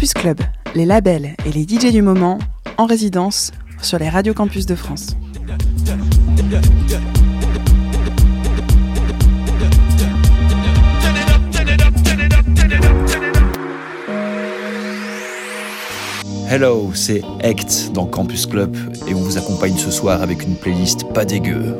Campus Club, les labels et les DJ du moment en résidence sur les radios campus de France. Hello, c'est Ect dans Campus Club et on vous accompagne ce soir avec une playlist pas dégueu.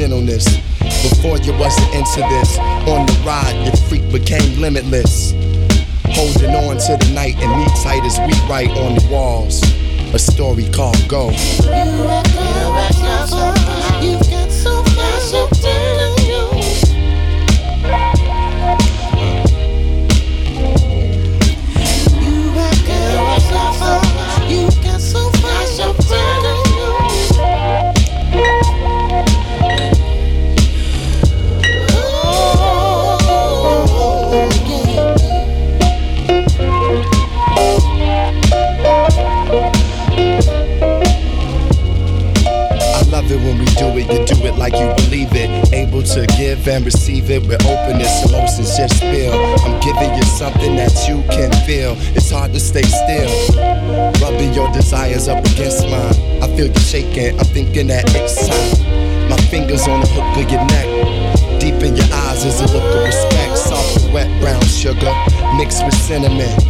Gentleness. Before you wasn't into this, on the ride, your freak became limitless. Holding on to the night and me tight as we write on the walls. A story called Go. Give and receive it with openness. Emotions just spill. I'm giving you something that you can feel. It's hard to stay still. Rubbing your desires up against mine. I feel you shaking. I'm thinking that it's time. My fingers on the hook of your neck. Deep in your eyes is a look of respect. Soft, wet brown sugar mixed with cinnamon.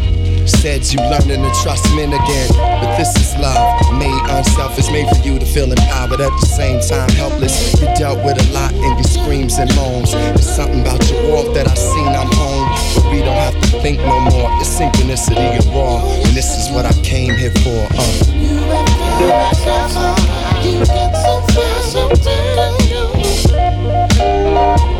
Said you learning to trust men again. But this is love, made unselfish, made for you to feel empowered at the same time helpless. You dealt with a lot in your screams and moans. There's something about your world that I seen I'm home. But we don't have to think no more. It's synchronicity and raw. And this is what I came here for. Uh. You get so far, so Campus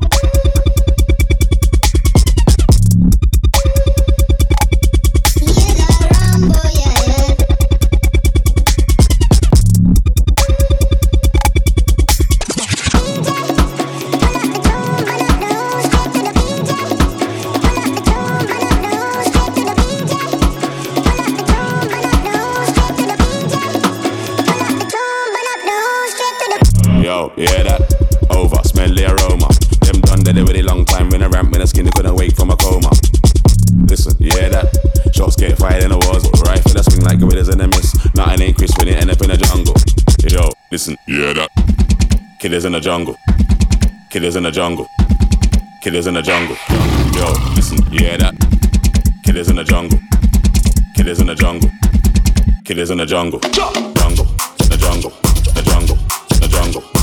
Ain't crisp when it end up in the jungle. Yo, listen, yeah that. Killers in the jungle. Killers in the jungle. Killers in the jungle. Yo, listen, yeah that. Killers in the jungle. Killers in the jungle. Killers in the jungle. Jungle. The jungle. The jungle. The jungle. The jungle.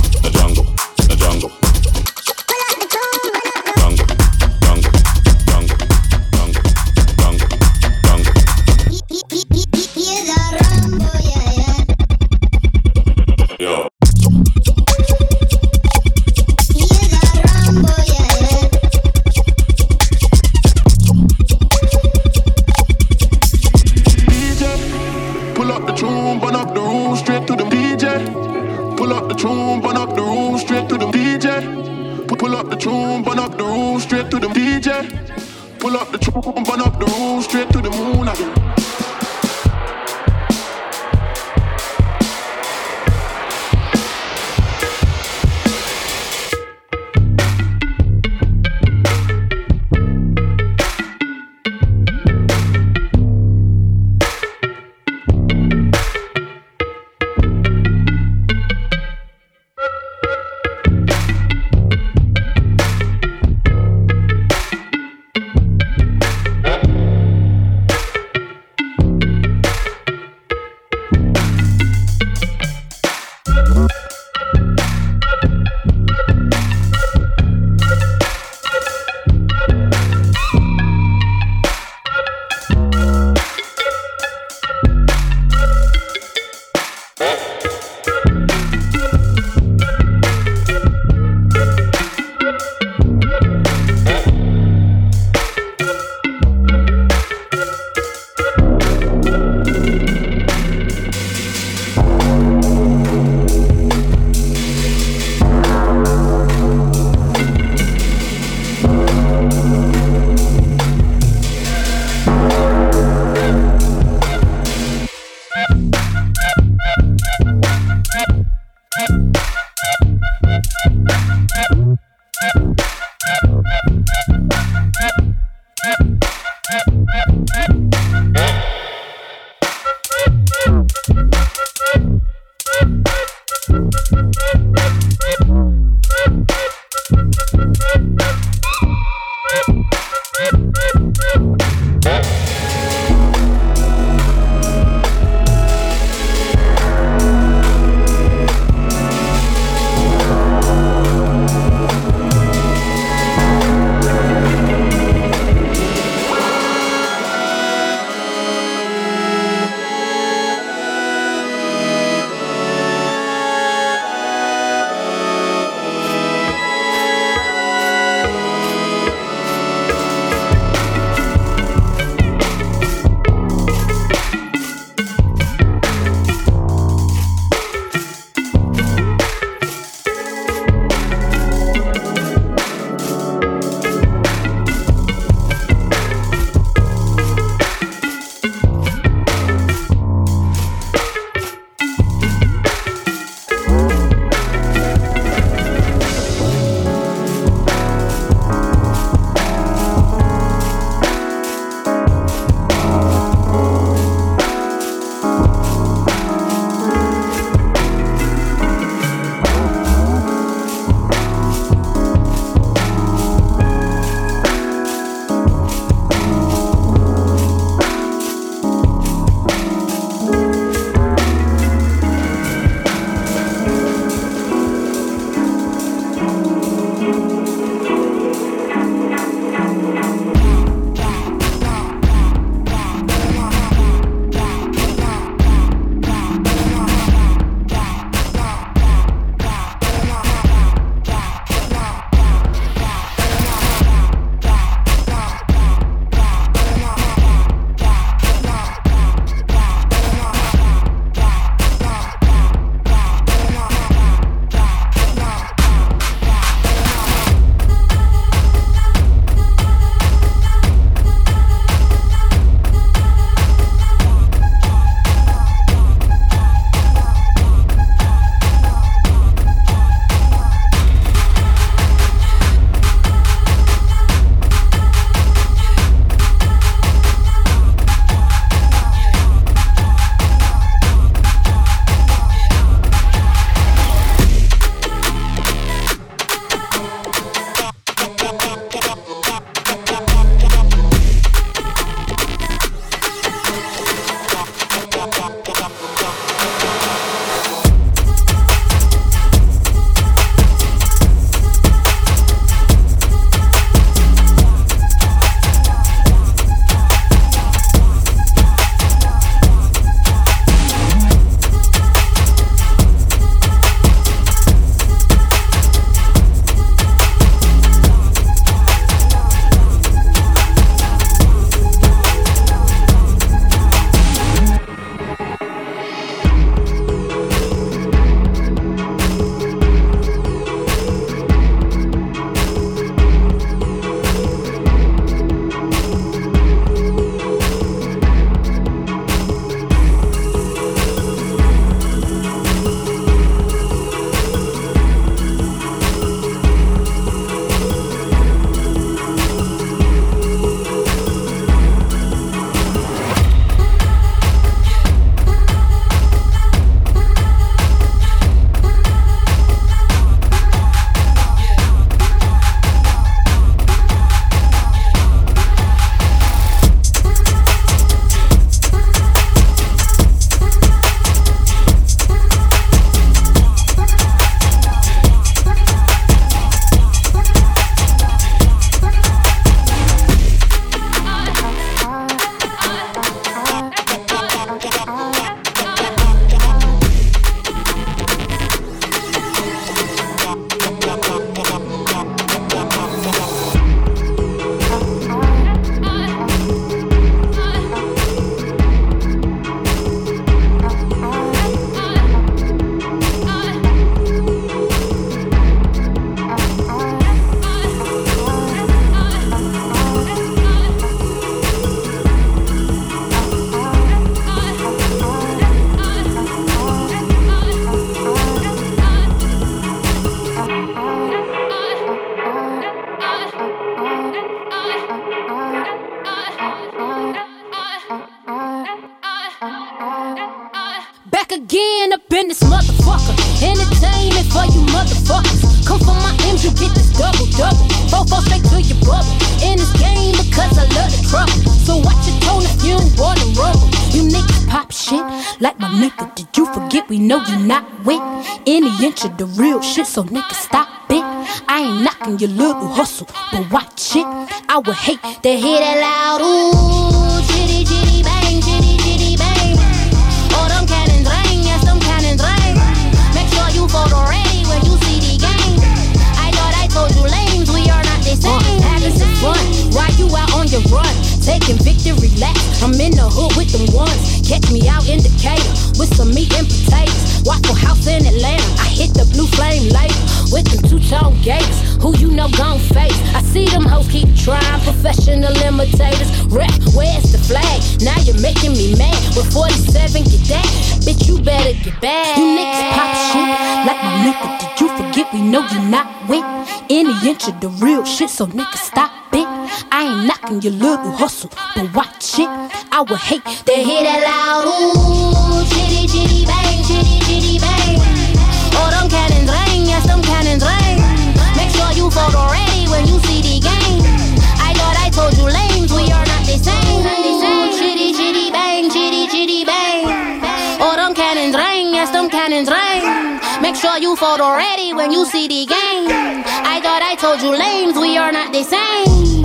I would hate to hear that loud ooh, chitty chitty bang, chitty chitty bang. Oh, them cannons ring, yes, them cannons ring. Make sure you photo ready when you see the game. I thought I told you lames, we are not the same. Having some fun, while you out on your run. Taking victory laps, I'm in the hood with them ones. Catch me out in Decatur with some meat and potatoes. Waffle House in Atlanta, I hit the blue flame later with them two tone gates. Who you know gon' face? I see them hoes keep trying, professional imitators. Rep, where's the flag? Now you're making me mad. With 47, get that, bitch, you better get back. You niggas pop shit like my nigga. Did you forget we know you're not with any inch of the real shit? So niggas stop it. I ain't knocking your little hustle, but watch it. I would hate to hear that loud ooh, chitty chitty bang, chitty chitty bang. Oh, them cannons ring, yes, them cannons ring. Make sure you photo ready when you see the game. Told you lames, we are not the same. Ooh, chitty chitty bang, chitty chitty bang. Oh, them cannons ring, yes, them cannons ring. Make sure you photo ready when you see the game. I thought I told you lames, we are not the same.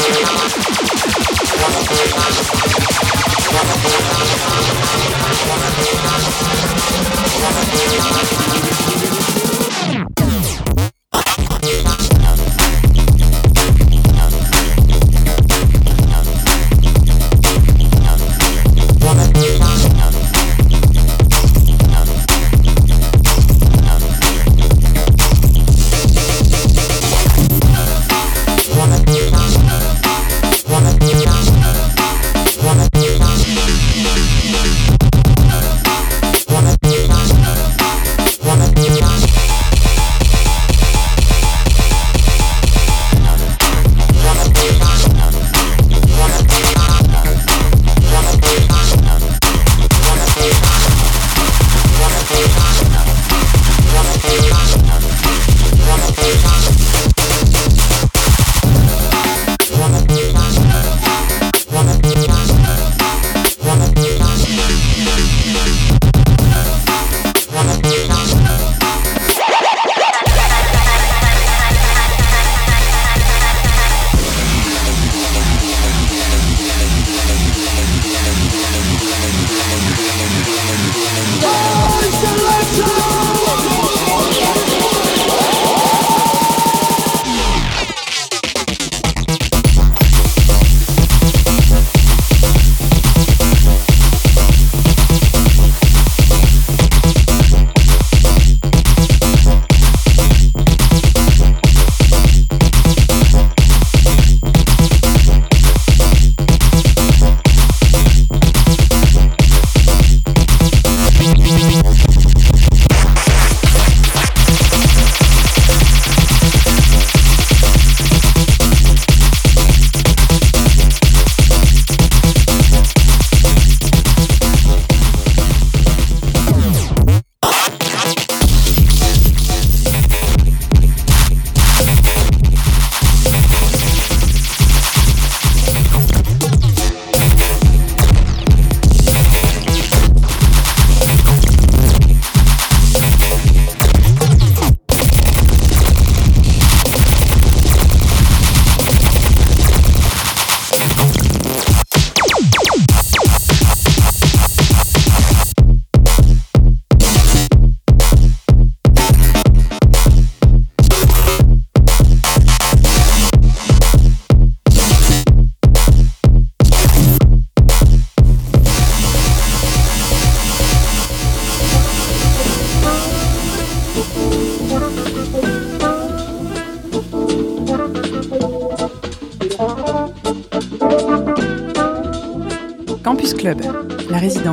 Thank you.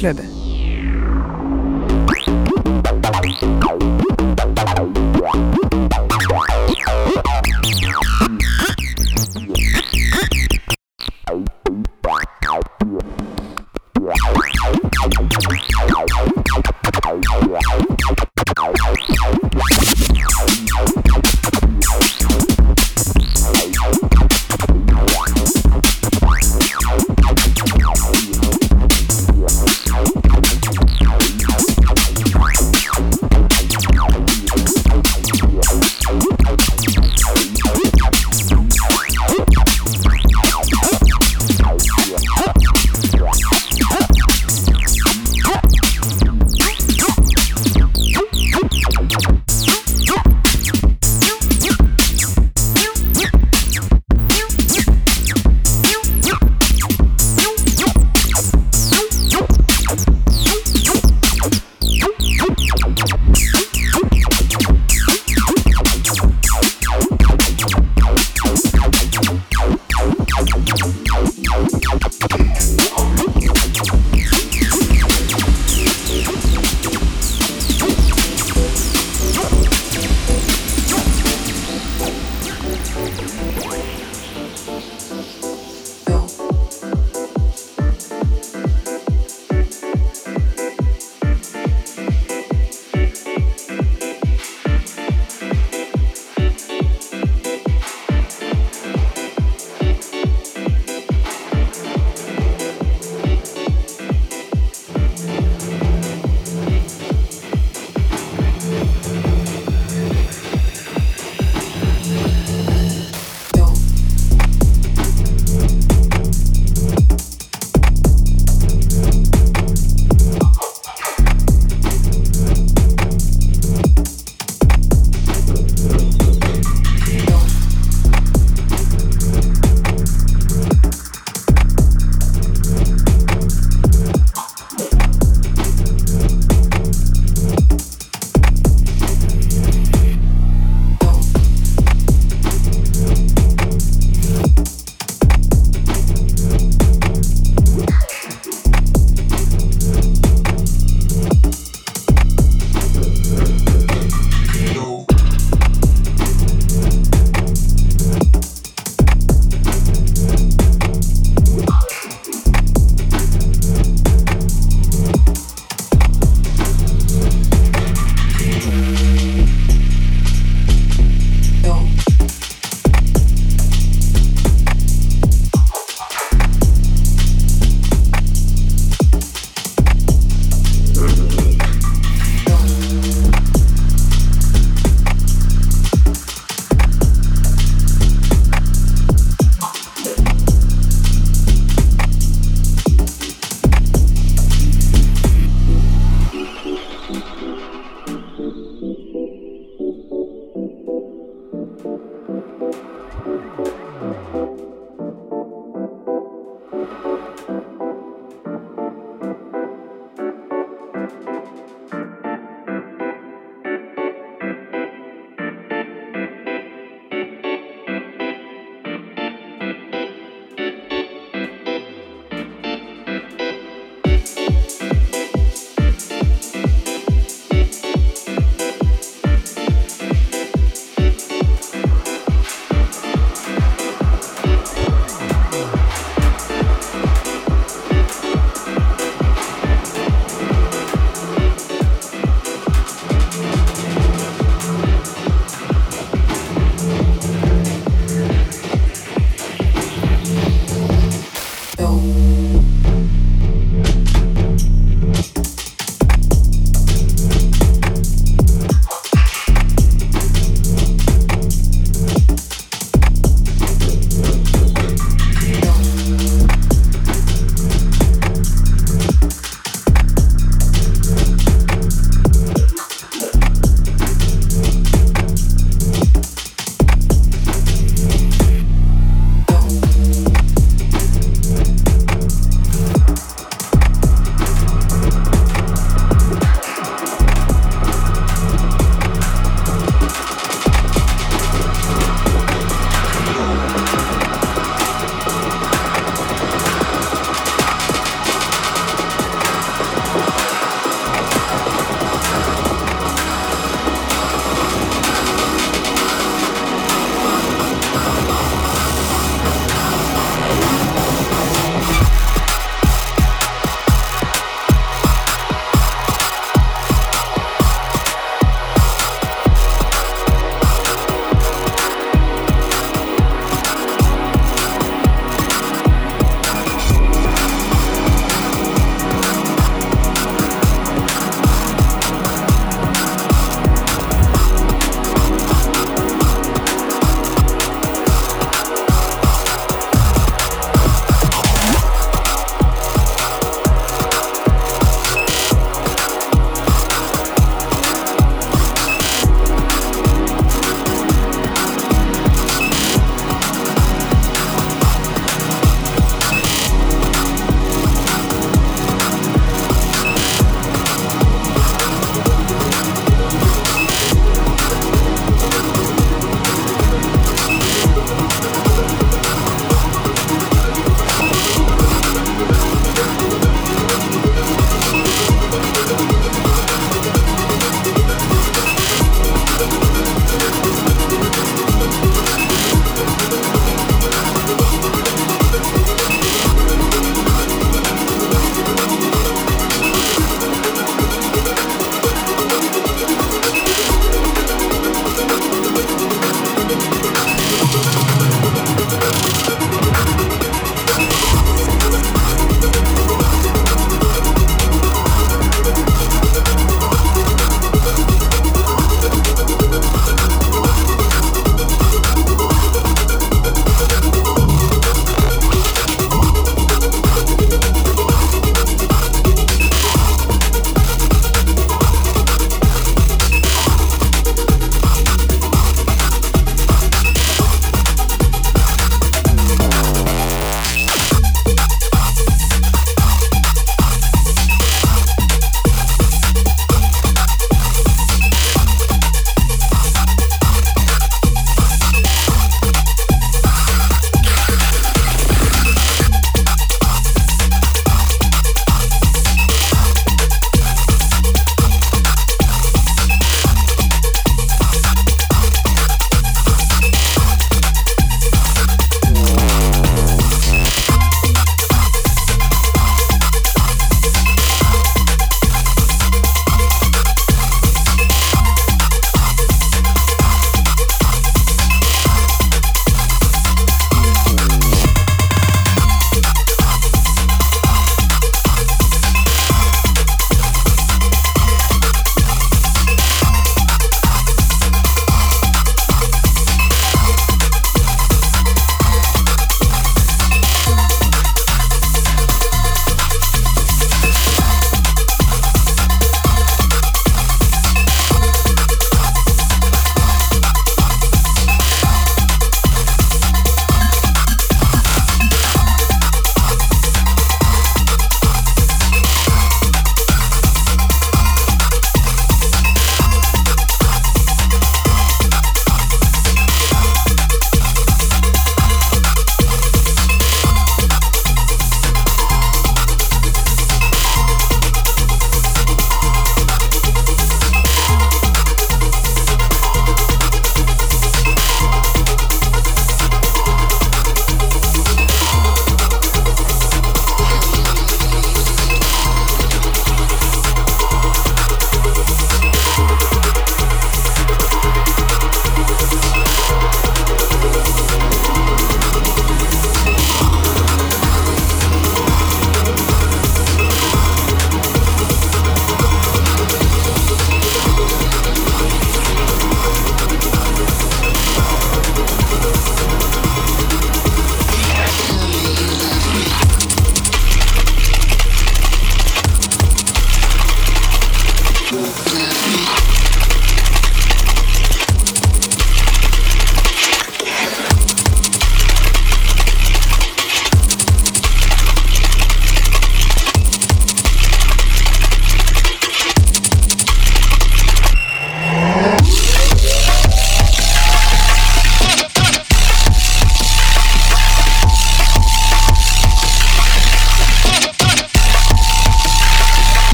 клёбе.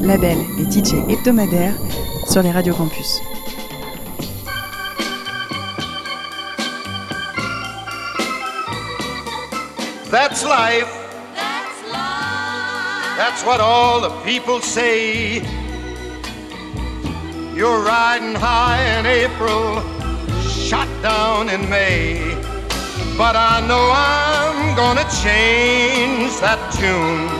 Résidence, label et DJ hebdomadaire sur les radios campus. That's life. That's life. That's what all the people say. You're riding high in April, shot down in May. But I know I'm gonna change that tune.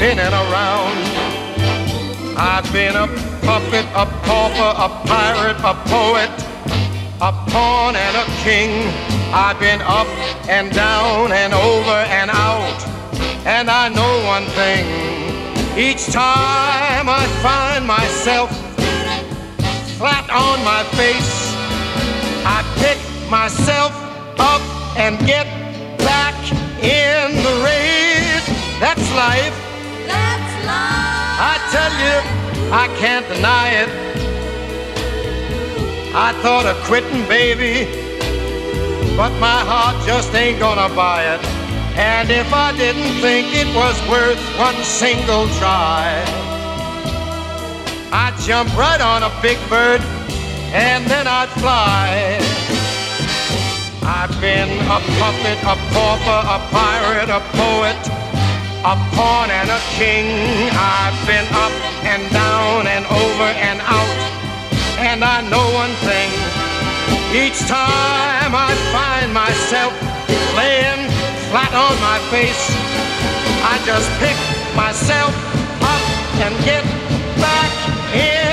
spinning around. I've been a puppet, a pauper, a pirate, a poet, a pawn and a king. I've been up and down and over and out. And I know one thing. Each time I find myself flat on my face, I pick myself up and get back in the race. That's life. I tell you, I can't deny it. I thought of quitting, baby, but my heart just ain't gonna buy it. And if I didn't think it was worth one single try, I'd jump right on a big bird and then I'd fly. I've been a puppet, a pauper, a pirate, a poet a pawn and a king. I've been up and down and over and out, and I know one thing. Each time I find myself laying flat on my face, I just pick myself up and get back